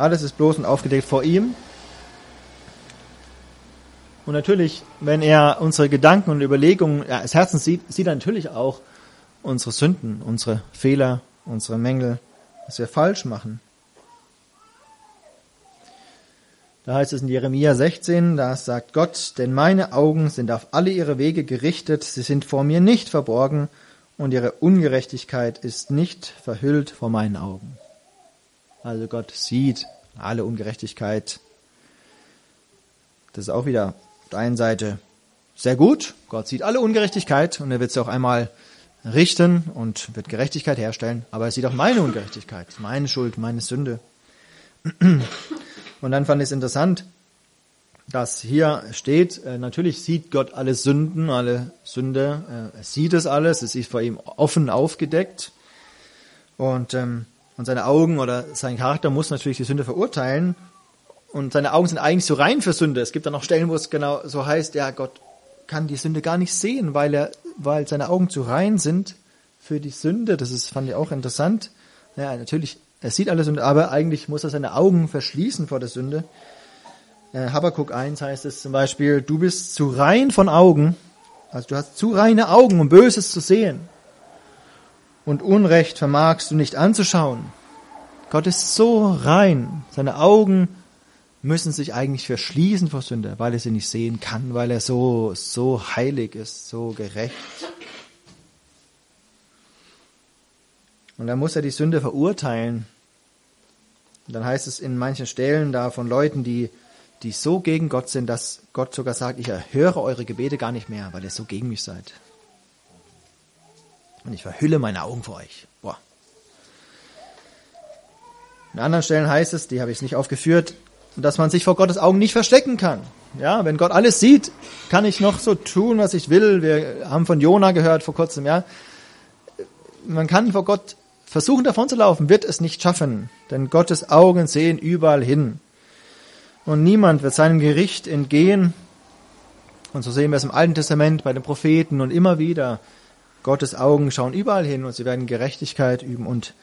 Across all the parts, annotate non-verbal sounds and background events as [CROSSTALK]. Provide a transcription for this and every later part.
Alles ist bloß und aufgedeckt vor ihm. Und natürlich, wenn er unsere Gedanken und Überlegungen ja, des Herzens sieht, sieht er natürlich auch unsere Sünden, unsere Fehler, unsere Mängel, was wir falsch machen. Da heißt es in Jeremia 16, da sagt Gott, denn meine Augen sind auf alle ihre Wege gerichtet, sie sind vor mir nicht verborgen und ihre Ungerechtigkeit ist nicht verhüllt vor meinen Augen. Also Gott sieht alle Ungerechtigkeit. Das ist auch wieder auf der einen Seite sehr gut. Gott sieht alle Ungerechtigkeit und er wird sie auch einmal richten und wird Gerechtigkeit herstellen. Aber er sieht auch meine Ungerechtigkeit, meine Schuld, meine Sünde. Und dann fand ich es interessant, dass hier steht, äh, natürlich sieht Gott alle Sünden, alle Sünde, äh, er sieht es alles, es ist vor ihm offen aufgedeckt. Und ähm, und seine Augen oder sein Charakter muss natürlich die Sünde verurteilen. Und seine Augen sind eigentlich so rein für Sünde. Es gibt dann noch Stellen, wo es genau so heißt, ja, Gott kann die Sünde gar nicht sehen, weil er, weil seine Augen zu rein sind für die Sünde. Das ist, fand ich auch interessant. Ja, natürlich, er sieht alle Sünde, aber eigentlich muss er seine Augen verschließen vor der Sünde. Äh, Habakkuk 1 heißt es zum Beispiel, du bist zu rein von Augen, also du hast zu reine Augen, um Böses zu sehen und Unrecht vermagst du nicht anzuschauen. Gott ist so rein, seine Augen müssen sich eigentlich verschließen vor Sünde, weil er sie nicht sehen kann, weil er so, so heilig ist, so gerecht. Und dann muss er die Sünde verurteilen. Und dann heißt es in manchen Stellen da von Leuten, die, die so gegen Gott sind, dass Gott sogar sagt, ich erhöre eure Gebete gar nicht mehr, weil ihr so gegen mich seid. Und ich verhülle meine Augen vor euch. Boah. In anderen Stellen heißt es, die habe ich nicht aufgeführt, dass man sich vor Gottes Augen nicht verstecken kann. Ja, wenn Gott alles sieht, kann ich noch so tun, was ich will. Wir haben von Jona gehört vor kurzem, ja. Man kann vor Gott versuchen davon zu laufen, wird es nicht schaffen, denn Gottes Augen sehen überall hin. Und niemand wird seinem Gericht entgehen. Und so sehen wir es im Alten Testament bei den Propheten und immer wieder. Gottes Augen schauen überall hin und sie werden Gerechtigkeit üben und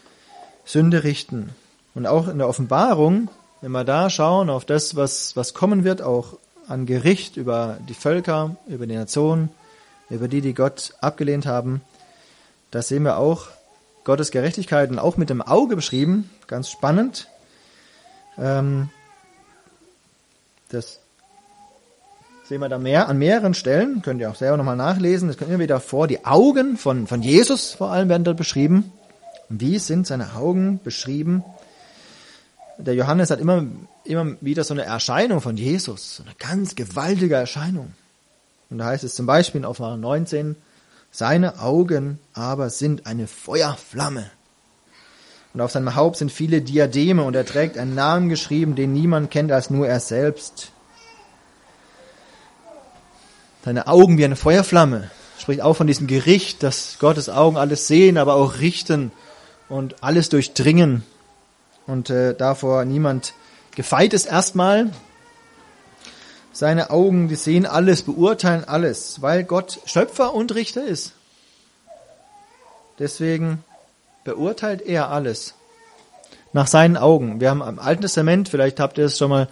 Sünde richten. Und auch in der Offenbarung, wenn wir da schauen auf das, was, was kommen wird, auch an Gericht über die Völker, über die Nationen, über die, die Gott abgelehnt haben, da sehen wir auch Gottes Gerechtigkeit und auch mit dem Auge beschrieben, ganz spannend. Ähm, das sehen wir da mehr, an mehreren Stellen, könnt ihr auch selber nochmal nachlesen, das kommt immer wieder vor, die Augen von, von Jesus vor allem werden dort beschrieben. wie sind seine Augen beschrieben? Der Johannes hat immer, immer wieder so eine Erscheinung von Jesus, so eine ganz gewaltige Erscheinung. Und da heißt es zum Beispiel in Offenbarung 19, seine Augen aber sind eine Feuerflamme. Und auf seinem Haupt sind viele Diademe und er trägt einen Namen geschrieben, den niemand kennt als nur er selbst. Seine Augen wie eine Feuerflamme. Spricht auch von diesem Gericht, dass Gottes Augen alles sehen, aber auch richten und alles durchdringen. Und äh, davor niemand gefeit ist erstmal. Seine Augen, die sehen alles, beurteilen alles, weil Gott Schöpfer und Richter ist. Deswegen beurteilt er alles nach seinen Augen. Wir haben im Alten Testament, vielleicht habt ihr es schon mal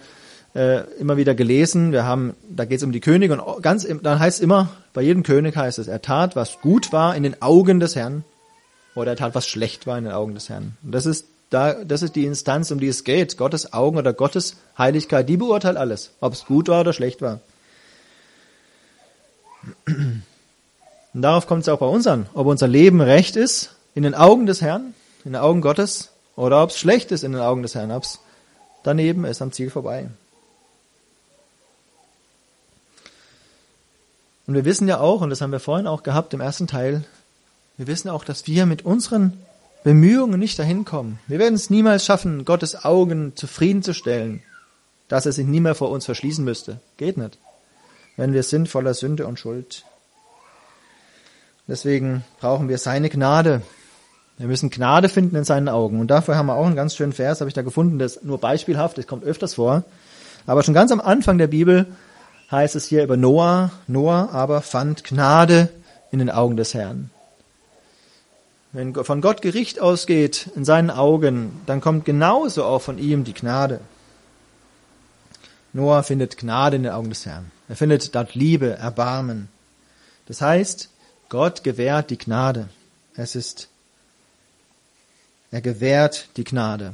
äh, immer wieder gelesen. Wir haben, da geht es um die Könige und ganz, dann heißt es immer, bei jedem König heißt es, er tat, was gut war in den Augen des Herrn oder er tat, was schlecht war in den Augen des Herrn. Und das ist da, das ist die Instanz, um die es geht. Gottes Augen oder Gottes Heiligkeit, die beurteilt alles, ob es gut war oder schlecht war. Und darauf kommt es auch bei uns an, ob unser Leben recht ist in den Augen des Herrn, in den Augen Gottes, oder ob es schlecht ist in den Augen des Herrn, ob es daneben ist, am Ziel vorbei. Und wir wissen ja auch, und das haben wir vorhin auch gehabt im ersten Teil, wir wissen auch, dass wir mit unseren Bemühungen nicht dahin kommen. Wir werden es niemals schaffen, Gottes Augen zufriedenzustellen, dass er sich nie mehr vor uns verschließen müsste. Geht nicht. Wenn wir sind voller Sünde und Schuld. Deswegen brauchen wir seine Gnade. Wir müssen Gnade finden in seinen Augen. Und dafür haben wir auch einen ganz schönen Vers, habe ich da gefunden, das nur beispielhaft, das kommt öfters vor. Aber schon ganz am Anfang der Bibel heißt es hier über Noah, Noah aber fand Gnade in den Augen des Herrn. wenn von Gott Gericht ausgeht in seinen Augen, dann kommt genauso auch von ihm die Gnade. Noah findet Gnade in den Augen des Herrn. Er findet dort Liebe, Erbarmen. Das heißt, Gott gewährt die Gnade. Es ist, er gewährt die Gnade.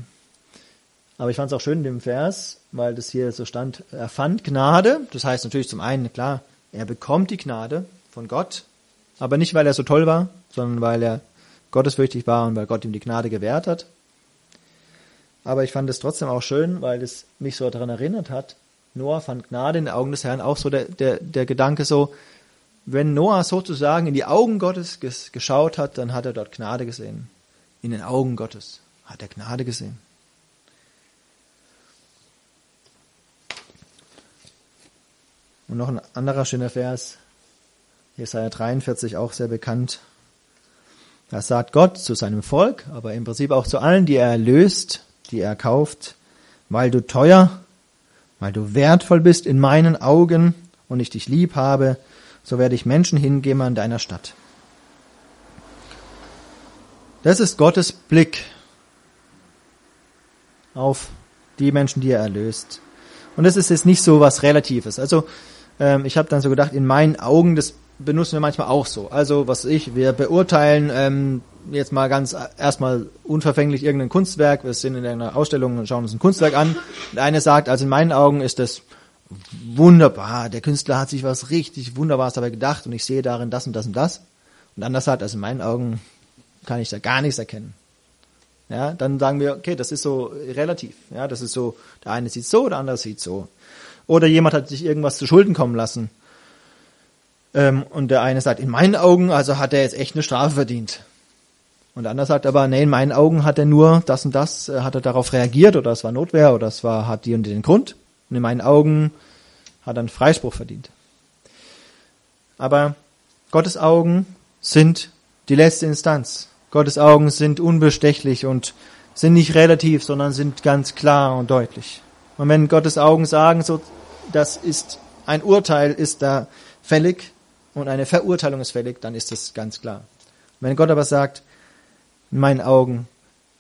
Aber ich fand es auch schön in dem Vers, weil das hier so stand, er fand Gnade. Das heißt natürlich zum einen, klar, er bekommt die Gnade von Gott, aber nicht, weil er so toll war, sondern weil er gottesfürchtig war und weil Gott ihm die Gnade gewährt hat. Aber ich fand es trotzdem auch schön, weil es mich so daran erinnert hat, Noah fand Gnade in den Augen des Herrn, auch so der, der, der Gedanke so, wenn Noah sozusagen in die Augen Gottes geschaut hat, dann hat er dort Gnade gesehen. In den Augen Gottes hat er Gnade gesehen. Und noch ein anderer schöner Vers, Jesaja 43, auch sehr bekannt. Da sagt Gott zu seinem Volk, aber im Prinzip auch zu allen, die er erlöst, die er kauft, weil du teuer, weil du wertvoll bist in meinen Augen und ich dich lieb habe, so werde ich Menschen hingeben an deiner Stadt. Das ist Gottes Blick auf die Menschen, die er erlöst. Und das ist jetzt nicht so was Relatives. Also ähm, ich habe dann so gedacht, in meinen Augen, das benutzen wir manchmal auch so. Also, was ich, wir beurteilen ähm, jetzt mal ganz erstmal unverfänglich irgendein Kunstwerk. Wir sind in einer Ausstellung und schauen uns ein Kunstwerk an. Und eine sagt, also in meinen Augen ist das wunderbar. Der Künstler hat sich was richtig Wunderbares dabei gedacht und ich sehe darin das und das und das. Und anders sagt, also in meinen Augen kann ich da gar nichts erkennen. Ja, dann sagen wir, okay, das ist so relativ. Ja, das ist so, der eine sieht so, der andere sieht so. Oder jemand hat sich irgendwas zu Schulden kommen lassen. Ähm, und der eine sagt, in meinen Augen, also hat er jetzt echt eine Strafe verdient. Und der andere sagt aber, nee, in meinen Augen hat er nur das und das, äh, hat er darauf reagiert oder es war Notwehr oder es war, hat die und den Grund. Und in meinen Augen hat er einen Freispruch verdient. Aber Gottes Augen sind die letzte Instanz. Gottes Augen sind unbestechlich und sind nicht relativ, sondern sind ganz klar und deutlich. Und wenn Gottes Augen sagen, so, das ist ein Urteil ist da fällig und eine Verurteilung ist fällig, dann ist das ganz klar. Und wenn Gott aber sagt, in meinen Augen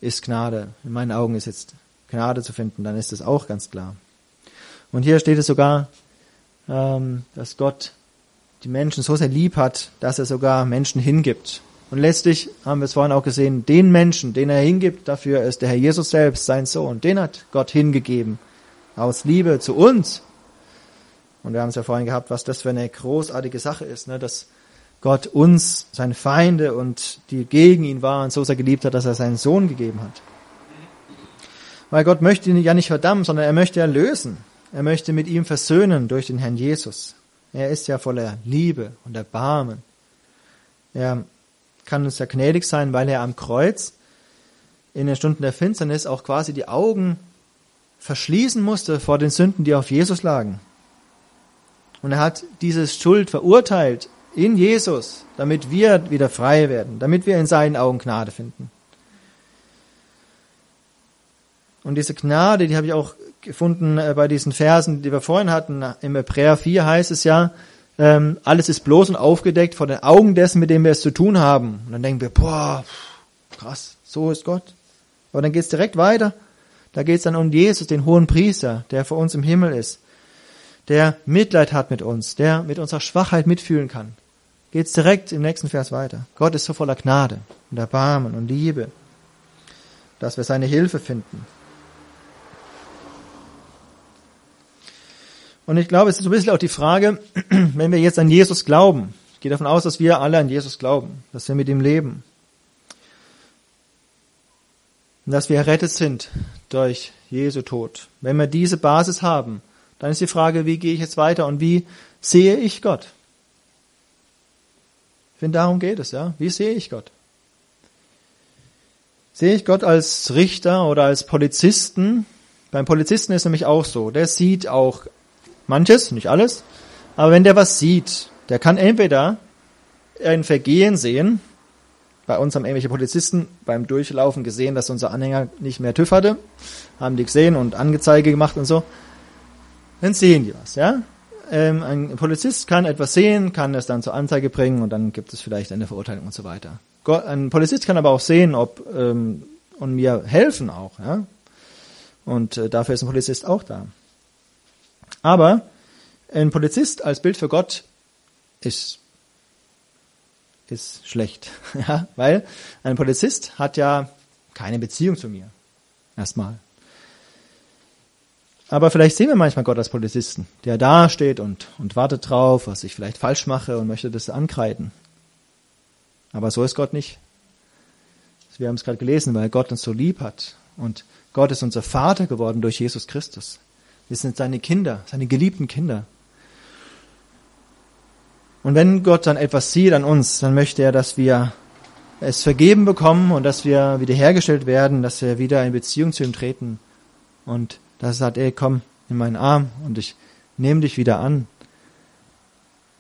ist Gnade, in meinen Augen ist jetzt Gnade zu finden, dann ist das auch ganz klar. Und hier steht es sogar, ähm, dass Gott die Menschen so sehr lieb hat, dass er sogar Menschen hingibt. Und letztlich haben wir es vorhin auch gesehen, den Menschen, den er hingibt, dafür ist der Herr Jesus selbst, sein Sohn, den hat Gott hingegeben aus Liebe zu uns. Und wir haben es ja vorhin gehabt, was das für eine großartige Sache ist, ne? dass Gott uns, seine Feinde und die gegen ihn waren, so sehr geliebt hat, dass er seinen Sohn gegeben hat. Weil Gott möchte ihn ja nicht verdammen, sondern er möchte erlösen. Er möchte mit ihm versöhnen durch den Herrn Jesus. Er ist ja voller Liebe und Erbarmen. Er kann uns ja gnädig sein, weil er am Kreuz in den Stunden der Finsternis auch quasi die Augen verschließen musste vor den Sünden, die auf Jesus lagen. Und er hat diese Schuld verurteilt in Jesus, damit wir wieder frei werden, damit wir in seinen Augen Gnade finden. Und diese Gnade, die habe ich auch gefunden äh, bei diesen Versen, die wir vorhin hatten. Im Hebräer 4 heißt es ja, ähm, alles ist bloß und aufgedeckt vor den Augen dessen, mit dem wir es zu tun haben. Und dann denken wir, boah, krass, so ist Gott. Aber dann geht es direkt weiter. Da geht es dann um Jesus, den hohen Priester, der vor uns im Himmel ist, der Mitleid hat mit uns, der mit unserer Schwachheit mitfühlen kann. Geht es direkt im nächsten Vers weiter. Gott ist so voller Gnade und Erbarmen und Liebe, dass wir seine Hilfe finden. Und ich glaube, es ist so ein bisschen auch die Frage, [CLEARS THROAT] wenn wir jetzt an Jesus glauben, ich gehe davon aus, dass wir alle an Jesus glauben, dass wir mit ihm leben, und dass wir errettet sind durch Jesu Tod. Wenn wir diese Basis haben, dann ist die Frage, wie gehe ich jetzt weiter und wie sehe ich Gott? Ich finde, darum geht es, ja. Wie sehe ich Gott? Sehe ich Gott als Richter oder als Polizisten? Beim Polizisten ist nämlich auch so. Der sieht auch manches, nicht alles. Aber wenn der was sieht, der kann entweder ein Vergehen sehen, bei uns haben irgendwelche Polizisten beim Durchlaufen gesehen, dass unser Anhänger nicht mehr TÜV hatte, haben die gesehen und Angezeige gemacht und so. Dann sehen die was, ja. Ähm, ein Polizist kann etwas sehen, kann es dann zur Anzeige bringen und dann gibt es vielleicht eine Verurteilung und so weiter. Ein Polizist kann aber auch sehen, ob ähm, und mir helfen auch, ja. Und äh, dafür ist ein Polizist auch da. Aber ein Polizist als Bild für Gott ist ist schlecht, [LAUGHS] ja, weil ein Polizist hat ja keine Beziehung zu mir. Erstmal. Aber vielleicht sehen wir manchmal Gott als Polizisten, der da steht und, und wartet drauf, was ich vielleicht falsch mache und möchte das ankreiden. Aber so ist Gott nicht. Wir haben es gerade gelesen, weil Gott uns so lieb hat. Und Gott ist unser Vater geworden durch Jesus Christus. Wir sind seine Kinder, seine geliebten Kinder. Und wenn Gott dann etwas sieht an uns, dann möchte er, dass wir es vergeben bekommen und dass wir wiederhergestellt werden, dass wir wieder in Beziehung zu ihm treten. Und er sagt, ey, komm in meinen Arm und ich nehme dich wieder an.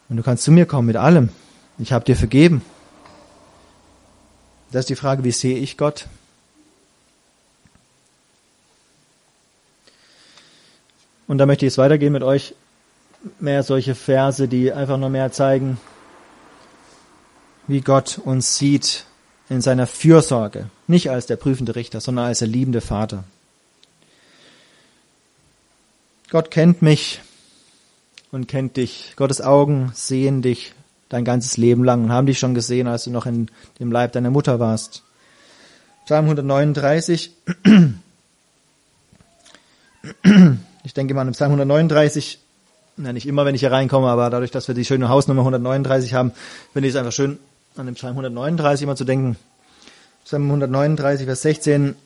Und du kannst zu mir kommen mit allem. Ich habe dir vergeben. Das ist die Frage, wie sehe ich Gott? Und da möchte ich jetzt weitergehen mit euch. Mehr solche Verse, die einfach nur mehr zeigen, wie Gott uns sieht in seiner Fürsorge. Nicht als der prüfende Richter, sondern als der liebende Vater. Gott kennt mich und kennt dich. Gottes Augen sehen dich dein ganzes Leben lang und haben dich schon gesehen, als du noch in dem Leib deiner Mutter warst. Psalm 139. Ich denke mal an Psalm 139, na nicht immer, wenn ich hier reinkomme, aber dadurch, dass wir die schöne Hausnummer 139 haben, finde ich es einfach schön, an dem Psalm 139 immer zu denken. Psalm 139, Vers 16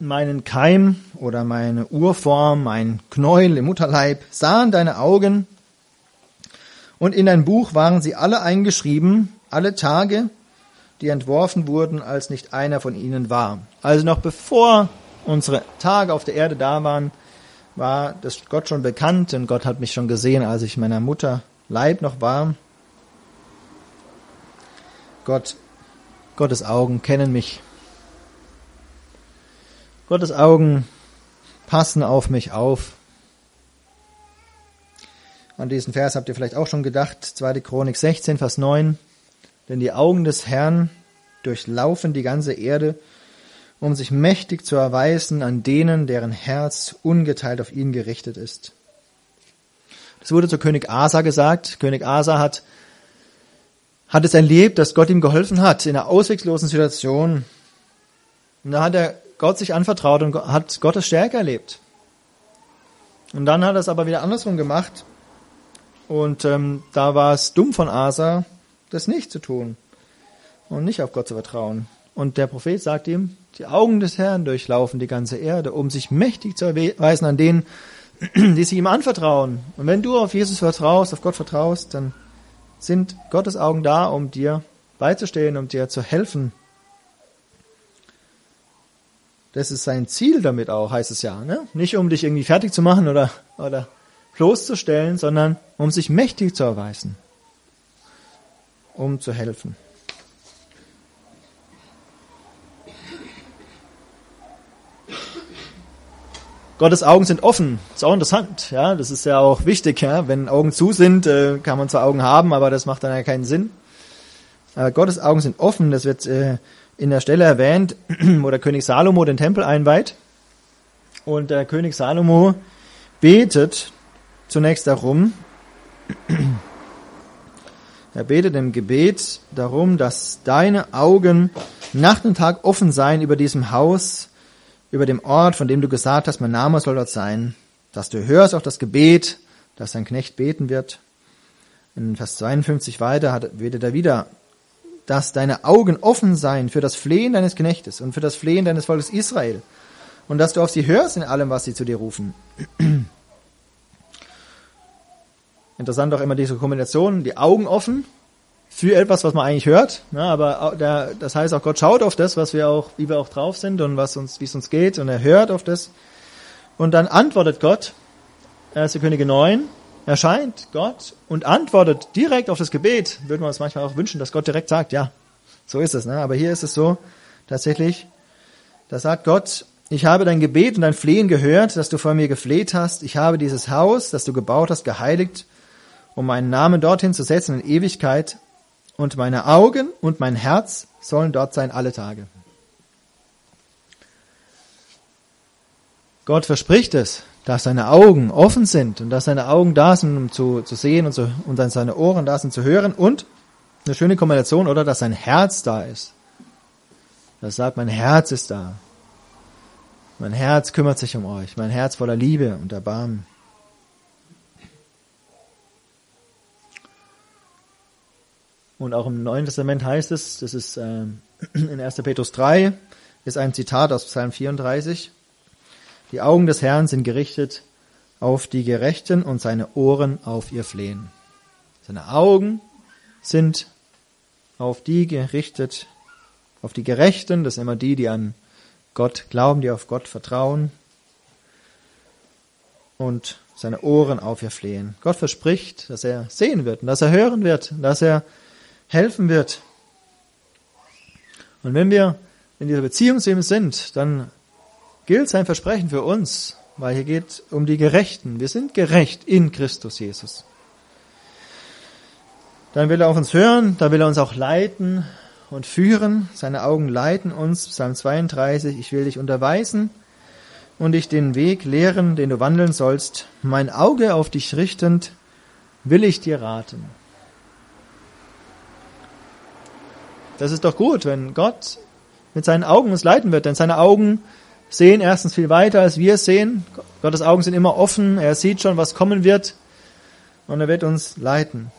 meinen Keim oder meine Urform, mein Knäuel im Mutterleib, sahen deine Augen, und in dein Buch waren sie alle eingeschrieben, alle Tage, die entworfen wurden, als nicht einer von ihnen war. Also noch bevor unsere Tage auf der Erde da waren, war das Gott schon bekannt und Gott hat mich schon gesehen, als ich meiner Mutter Leib noch war. Gott, Gottes Augen kennen mich Gottes Augen passen auf mich auf. An diesen Vers habt ihr vielleicht auch schon gedacht. 2. Chronik 16, Vers 9. Denn die Augen des Herrn durchlaufen die ganze Erde, um sich mächtig zu erweisen an denen, deren Herz ungeteilt auf ihn gerichtet ist. Das wurde zu König Asa gesagt. König Asa hat, hat es erlebt, dass Gott ihm geholfen hat in einer ausweglosen Situation. Und da hat er Gott sich anvertraut und hat Gottes Stärke erlebt. Und dann hat er es aber wieder andersrum gemacht. Und ähm, da war es dumm von Asa, das nicht zu tun und nicht auf Gott zu vertrauen. Und der Prophet sagt ihm, die Augen des Herrn durchlaufen die ganze Erde, um sich mächtig zu erweisen an denen, [CLEARS THROAT] die sich ihm anvertrauen. Und wenn du auf Jesus vertraust, auf Gott vertraust, dann sind Gottes Augen da, um dir beizustehen, um dir zu helfen. Das ist sein Ziel damit auch, heißt es ja. Ne? Nicht um dich irgendwie fertig zu machen oder, oder bloßzustellen, sondern um sich mächtig zu erweisen, um zu helfen. Gottes Augen sind offen. Das ist auch interessant. Ja, das ist ja auch wichtig. Ja? Wenn Augen zu sind, äh, kann man zwar Augen haben, aber das macht dann ja keinen Sinn. Aber Gottes Augen sind offen. Das wird äh, in der Stelle erwähnt, [CLEARS THROAT] wo der König Salomo den Tempel einweiht. Und der König Salomo betet zunächst darum, [CLEARS THROAT] er betet im Gebet darum, dass deine Augen Nacht und Tag offen seien über diesem Haus, über dem Ort, von dem du gesagt hast, mein Name soll dort sein, dass du hörst auch das Gebet, das dein Knecht beten wird. In Vers 52 weiter betet er wieder, dass deine Augen offen seien für das Flehen deines Knechtes und für das Flehen deines Volkes Israel und dass du auf sie hörst in allem, was sie zu dir rufen. [CLEARS THROAT] Interessant auch immer diese Kombination, die Augen offen für etwas, was man eigentlich hört, ne, aber der, das heißt auch Gott schaut auf das, was wir auch, wie wir auch drauf sind und was uns, wie es uns geht und er hört auf das und dann antwortet Gott, 1. Könige 9, erscheint Gott und antwortet direkt auf das Gebet. Würden wir uns manchmal auch wünschen, dass Gott direkt sagt, ja, so ist es. Ne? Aber hier ist es so, tatsächlich, da sagt Gott, ich habe dein Gebet und dein Flehen gehört, dass du vor mir gefleht hast. Ich habe dieses Haus, das du gebaut hast, geheiligt, um meinen Namen dorthin zu setzen in Ewigkeit. Und meine Augen und mein Herz sollen dort sein alle Tage. Gott verspricht es, dass seine Augen offen sind und dass seine Augen da sind, um zu, zu sehen und, zu, und dann seine Ohren da sind zu hören und eine schöne Kombination, oder dass sein Herz da ist. Das sagt, mein Herz ist da. Mein Herz kümmert sich um euch, mein Herz voller Liebe und Erbarmen. Und auch im Neuen Testament heißt es, das ist äh, [CLEARS THROAT] in 1. Petrus 3, ist ein Zitat aus Psalm 34. Die Augen des Herrn sind gerichtet auf die Gerechten und seine Ohren auf ihr Flehen. Seine Augen sind auf die gerichtet, auf die Gerechten, das sind immer die, die an Gott glauben, die auf Gott vertrauen und seine Ohren auf ihr flehen. Gott verspricht, dass er sehen wird und dass er hören wird, dass er helfen wird. Und wenn wir in dieser Beziehung zu ihm sind, dann gilt sein Versprechen für uns, weil hier geht um die Gerechten. Wir sind gerecht in Christus Jesus. Dann will er auf uns hören, da will er uns auch leiten und führen. Seine Augen leiten uns. Psalm 32, ich will dich unterweisen und dich den Weg lehren, den du wandeln sollst. Mein Auge auf dich richtend, will ich dir raten. Das ist doch gut, wenn Gott mit seinen Augen uns leiten wird, denn seine Augen sehen erstens viel weiter, als wir sehen. Gottes Augen sind immer offen, er sieht schon, was kommen wird und er wird uns leiten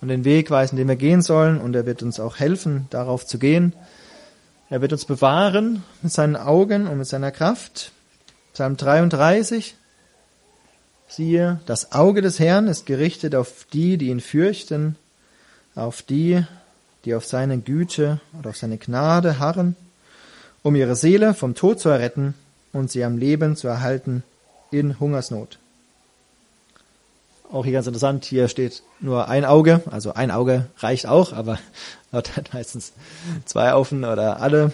und den Weg weisen, den wir gehen sollen und er wird uns auch helfen, darauf zu gehen. Er wird uns bewahren mit seinen Augen und mit seiner Kraft. Psalm 33. Siehe, das Auge des Herrn ist gerichtet auf die, die ihn fürchten, auf die, die auf seine Güte und auf seine Gnade harren, um ihre Seele vom Tod zu erretten und sie am Leben zu erhalten in Hungersnot. Auch hier ganz interessant, hier steht nur ein Auge, also ein Auge reicht auch, aber [LAUGHS] Gott hat meistens zwei Augen oder alle.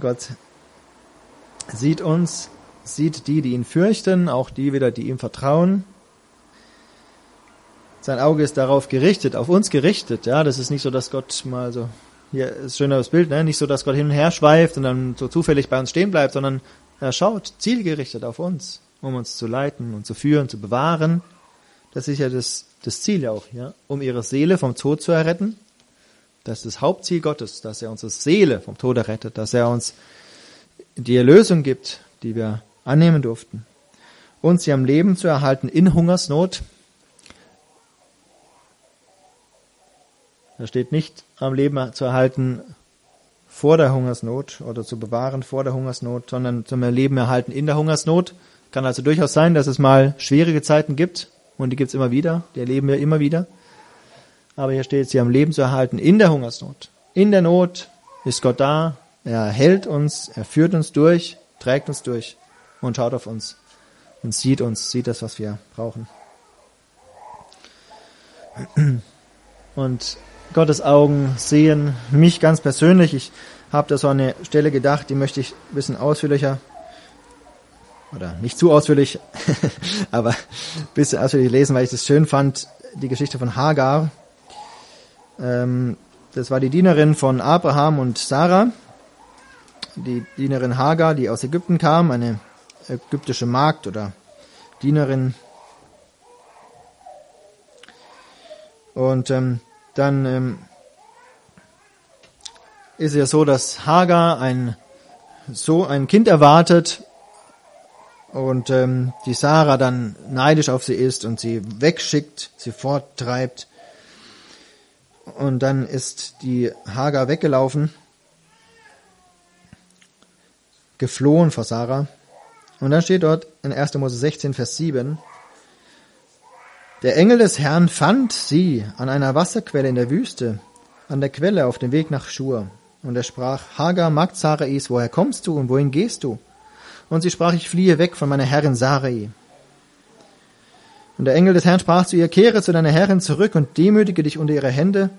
Gott sieht uns, sieht die, die ihn fürchten, auch die wieder, die ihm vertrauen. Sein Auge ist darauf gerichtet, auf uns gerichtet. Ja, das ist nicht so, dass Gott mal so, hier ist schön das Bild, ne? nicht so, dass Gott hin und her schweift und dann so zufällig bei uns stehen bleibt, sondern er schaut zielgerichtet auf uns, um uns zu leiten und zu führen, zu bewahren. Das ist ja das, das Ziel ja auch, ja, um ihre Seele vom Tod zu erretten. Das ist das Hauptziel Gottes, dass er unsere Seele vom Tod errettet, dass er uns die Erlösung gibt, die wir annehmen durften. Und sie am Leben zu erhalten in Hungersnot. Da steht nicht am Leben zu erhalten vor der Hungersnot oder zu bewahren vor der Hungersnot, sondern zum Leben erhalten in der Hungersnot. Kann also durchaus sein, dass es mal schwierige Zeiten gibt, und die gibt's immer wieder, die erleben wir immer wieder. Aber hier steht, sie haben Leben zu erhalten in der Hungersnot. In der Not ist Gott da, er hält uns, er führt uns durch, trägt uns durch und schaut auf uns und sieht uns, sieht das, was wir brauchen. Und Gottes Augen sehen mich ganz persönlich. Ich habe da so eine Stelle gedacht, die möchte ich ein bisschen ausführlicher oder nicht zu ausführlich, [LAUGHS] aber ein bisschen ausführlich lesen, weil ich das schön fand, die Geschichte von Hagar. Ähm, das war die Dienerin von Abraham und Sarah, die Dienerin Hagar, die aus Ägypten kam, eine ägyptische Magd oder Dienerin. Und ähm, dann ähm, ist es ja so, dass Hagar ein so ein Kind erwartet und ähm, die Sarah dann neidisch auf sie ist und sie wegschickt, sie forttreibt. Und dann ist die Hagar weggelaufen, geflohen vor Sarah. Und dann steht dort in 1. Mose 16, Vers 7, der Engel des Herrn fand sie an einer Wasserquelle in der Wüste, an der Quelle auf dem Weg nach Schur. Und er sprach, Hagar, Magd Sarais, woher kommst du und wohin gehst du? Und sie sprach, ich fliehe weg von meiner Herrin Sarai. Und der Engel des Herrn sprach zu ihr, kehre zu deiner Herrin zurück und demütige dich unter ihre Hände.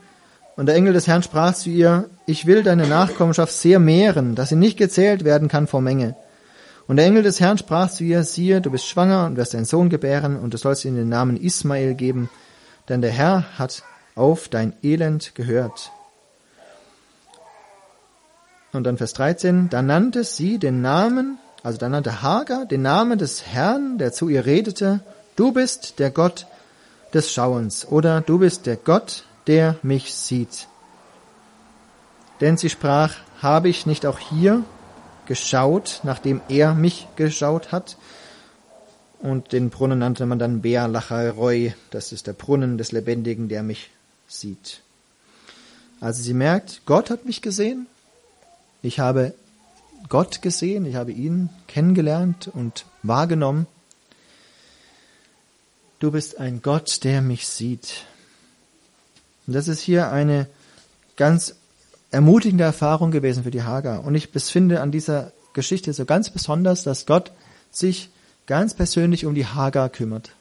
Und der Engel des Herrn sprach zu ihr, ich will deine Nachkommenschaft sehr mehren, dass sie nicht gezählt werden kann vor Menge. Und der Engel des Herrn sprach zu ihr, siehe, du bist schwanger und wirst einen Sohn gebären, und du sollst ihm den Namen Ismael geben, denn der Herr hat auf dein Elend gehört. Und dann Vers 13, da nannte sie den Namen, also da nannte Hagar den Namen des Herrn, der zu ihr redete, du bist der Gott des Schauens oder du bist der Gott, der mich sieht. Denn sie sprach, habe ich nicht auch hier geschaut, nachdem er mich geschaut hat? Und den Brunnen nannte man dann Beerlacheroi, das ist der Brunnen des Lebendigen, der mich sieht. Also sie merkt, Gott hat mich gesehen, ich habe Gott gesehen, ich habe ihn kennengelernt und wahrgenommen. Du bist ein Gott, der mich sieht. Und das ist hier eine ganz ermutigende Erfahrung gewesen für die Hagar. Und ich finde an dieser Geschichte so ganz besonders, dass Gott sich ganz persönlich um die Hagar kümmert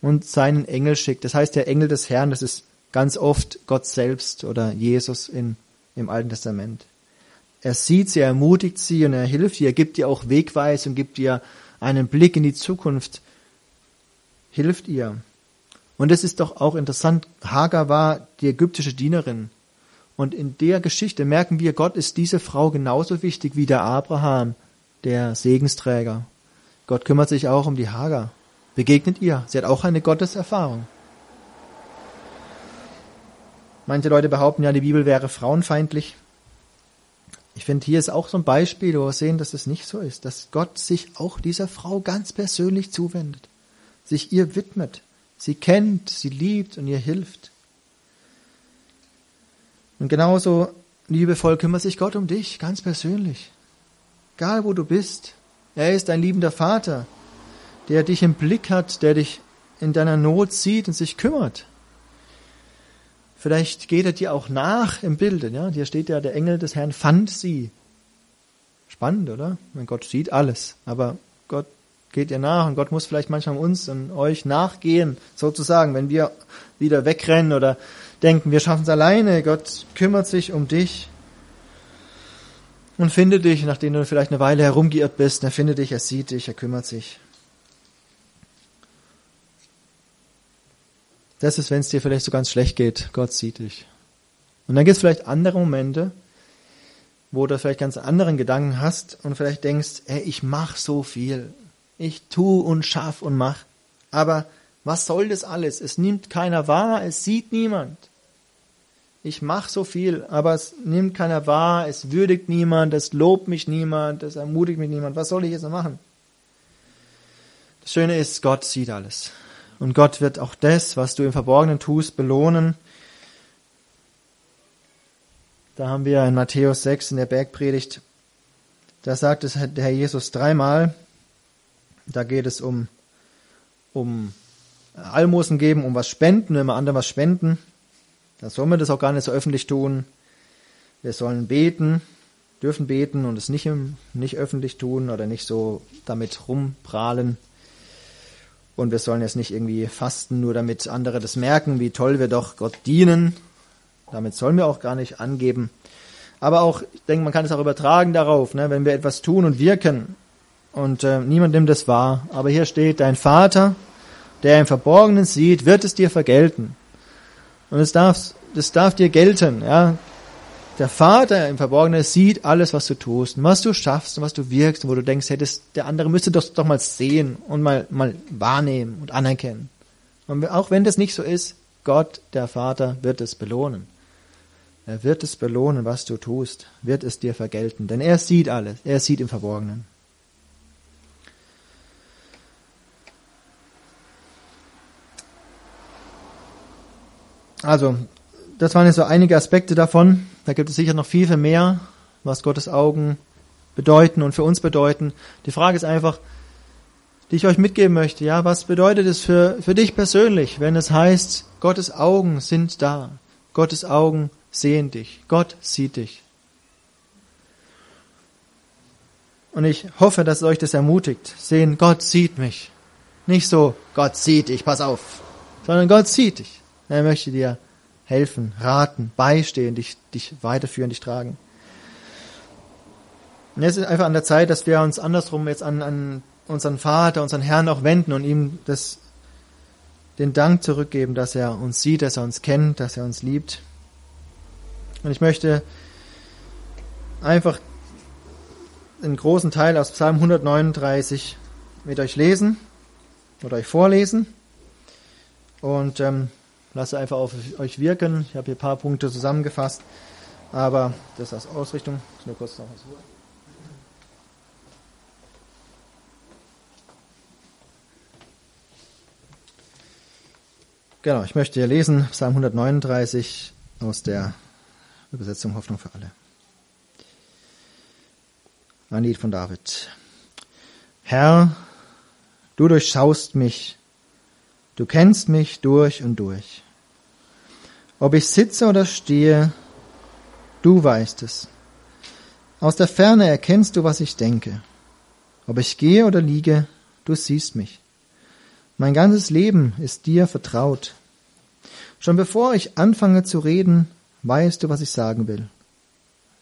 und seinen Engel schickt. Das heißt, der Engel des Herrn, das ist ganz oft Gott selbst oder Jesus in, im Alten Testament. Er sieht sie, er ermutigt sie und er hilft ihr, er gibt ihr auch Wegweisung, gibt ihr einen Blick in die Zukunft, hilft ihr. Und es ist doch auch interessant, Hagar war die ägyptische Dienerin. Und in der Geschichte merken wir, Gott ist diese Frau genauso wichtig wie der Abraham, der Segensträger. Gott kümmert sich auch um die Hagar. Begegnet ihr. Sie hat auch eine Gotteserfahrung. Manche Leute behaupten ja, die Bibel wäre frauenfeindlich. Ich finde, hier ist auch so ein Beispiel, wo wir sehen, dass es nicht so ist, dass Gott sich auch dieser Frau ganz persönlich zuwendet, sich ihr widmet, sie kennt, sie liebt und ihr hilft. Und genauso liebevoll kümmert sich Gott um dich, ganz persönlich. Egal wo du bist, er ist ein liebender Vater, der dich im Blick hat, der dich in deiner Not sieht und sich kümmert. Vielleicht geht er dir auch nach im Bilde. Ja? Hier steht ja, der Engel des Herrn fand sie. Spannend, oder? Mein Gott sieht alles, aber Gott geht ihr nach und Gott muss vielleicht manchmal uns und euch nachgehen, sozusagen, wenn wir wieder wegrennen oder denken, wir schaffen es alleine. Gott kümmert sich um dich und findet dich, nachdem du vielleicht eine Weile herumgeirrt bist. Er findet dich, er sieht dich, er kümmert sich. Das ist, wenn es dir vielleicht so ganz schlecht geht. Gott sieht dich. Und dann gibt es vielleicht andere Momente, wo du vielleicht ganz anderen Gedanken hast und vielleicht denkst, ey, ich mach so viel. Ich tu und schaff und mach. Aber was soll das alles? Es nimmt keiner wahr, es sieht niemand ich mache so viel, aber es nimmt keiner wahr, es würdigt niemand, es lobt mich niemand, es ermutigt mich niemand. Was soll ich jetzt noch machen? Das Schöne ist, Gott sieht alles. Und Gott wird auch das, was du im Verborgenen tust, belohnen. Da haben wir in Matthäus 6 in der Bergpredigt, da sagt es der Herr Jesus dreimal, da geht es um, um Almosen geben, um was spenden, wenn wir anderen was spenden. Da soll man das auch gar nicht so öffentlich tun. Wir sollen beten, dürfen beten und es nicht, im, nicht öffentlich tun oder nicht so damit rumprahlen. Und wir sollen jetzt nicht irgendwie fasten, nur damit andere das merken, wie toll wir doch Gott dienen. Damit sollen wir auch gar nicht angeben. Aber auch, ich denke, man kann es auch übertragen darauf, ne, wenn wir etwas tun und wirken und äh, niemand nimmt es wahr. Aber hier steht, dein Vater, der im Verborgenen sieht, wird es dir vergelten. Und es darf, das darf dir gelten, ja. Der Vater im Verborgenen sieht alles, was du tust und was du schaffst und was du wirkst und wo du denkst, hey, der andere müsste doch, doch mal sehen und mal, mal wahrnehmen und anerkennen. Und auch wenn das nicht so ist, Gott, der Vater, wird es belohnen. Er wird es belohnen, was du tust, wird es dir vergelten, denn er sieht alles, er sieht im Verborgenen. Also, das waren jetzt so einige Aspekte davon. Da gibt es sicher noch viel, viel mehr, was Gottes Augen bedeuten und für uns bedeuten. Die Frage ist einfach, die ich euch mitgeben möchte, ja, was bedeutet es für, für dich persönlich, wenn es heißt, Gottes Augen sind da, Gottes Augen sehen dich, Gott sieht dich. Und ich hoffe, dass euch das ermutigt, sehen, Gott sieht mich. Nicht so, Gott sieht dich, pass auf, sondern Gott sieht dich. Er möchte dir helfen, raten, beistehen, dich, dich weiterführen, dich tragen. Und jetzt ist einfach an der Zeit, dass wir uns andersrum jetzt an, an unseren Vater, unseren Herrn auch wenden und ihm das den Dank zurückgeben, dass er uns sieht, dass er uns kennt, dass er uns liebt. Und ich möchte einfach einen großen Teil aus Psalm 139 mit euch lesen oder euch vorlesen und ähm, lasse einfach auf euch wirken. Ich habe hier ein paar Punkte zusammengefasst, aber das als Ausrichtung. Nur kurz noch was Genau, ich möchte hier lesen Psalm 139 aus der Übersetzung Hoffnung für alle. Ein Lied von David. Herr, du durchschaust mich, du kennst mich durch und durch. Ob ich sitze oder stehe, du weißt es. Aus der Ferne erkennst du, was ich denke. Ob ich gehe oder liege, du siehst mich. Mein ganzes Leben ist dir vertraut. Schon bevor ich anfange zu reden, weißt du, was ich sagen will.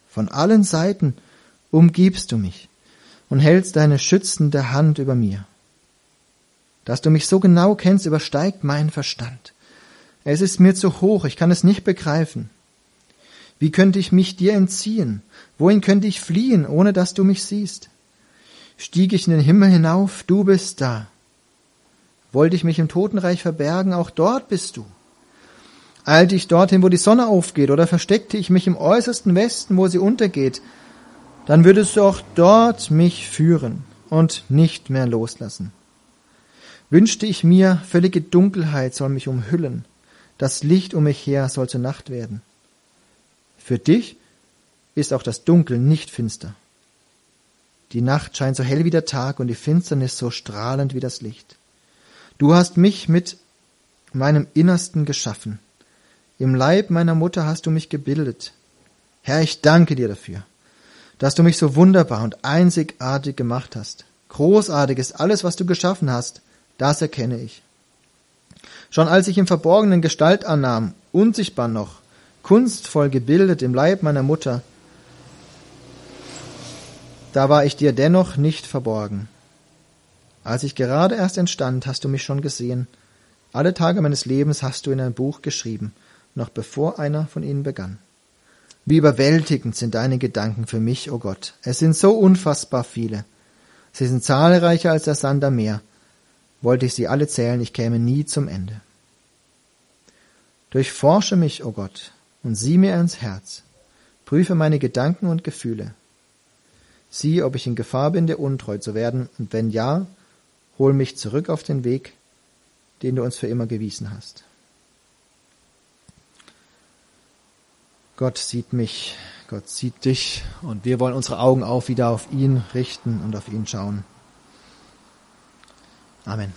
Von allen Seiten umgibst du mich und hältst deine schützende Hand über mir. Dass du mich so genau kennst, übersteigt meinen Verstand. Es ist mir zu hoch, ich kann es nicht begreifen. Wie könnte ich mich dir entziehen? Wohin könnte ich fliehen, ohne dass du mich siehst? Stieg ich in den Himmel hinauf, du bist da. Wollte ich mich im Totenreich verbergen, auch dort bist du. Eilte ich dorthin, wo die Sonne aufgeht, oder versteckte ich mich im äußersten Westen, wo sie untergeht, dann würdest du auch dort mich führen und nicht mehr loslassen. Wünschte ich mir, völlige Dunkelheit soll mich umhüllen, das Licht um mich her soll zur Nacht werden. Für dich ist auch das Dunkel nicht finster. Die Nacht scheint so hell wie der Tag und die Finsternis so strahlend wie das Licht. Du hast mich mit meinem Innersten geschaffen. Im Leib meiner Mutter hast du mich gebildet. Herr, ich danke dir dafür, dass du mich so wunderbar und einzigartig gemacht hast. Großartig ist alles, was du geschaffen hast, das erkenne ich. Schon als ich im Verborgenen Gestalt annahm, unsichtbar noch, kunstvoll gebildet im Leib meiner Mutter, da war ich dir dennoch nicht verborgen. Als ich gerade erst entstand, hast du mich schon gesehen. Alle Tage meines Lebens hast du in ein Buch geschrieben, noch bevor einer von ihnen begann. Wie überwältigend sind deine Gedanken für mich, o oh Gott. Es sind so unfassbar viele. Sie sind zahlreicher als der Sand am Meer. Wollte ich sie alle zählen, ich käme nie zum Ende. Durchforsche mich, o oh Gott, und sieh mir ins Herz. Prüfe meine Gedanken und Gefühle. Sieh, ob ich in Gefahr bin, dir untreu zu werden, und wenn ja, Hol mich zurück auf den Weg, den du uns für immer gewiesen hast. Gott sieht mich, Gott sieht dich und wir wollen unsere Augen auch wieder auf ihn richten und auf ihn schauen. Amen.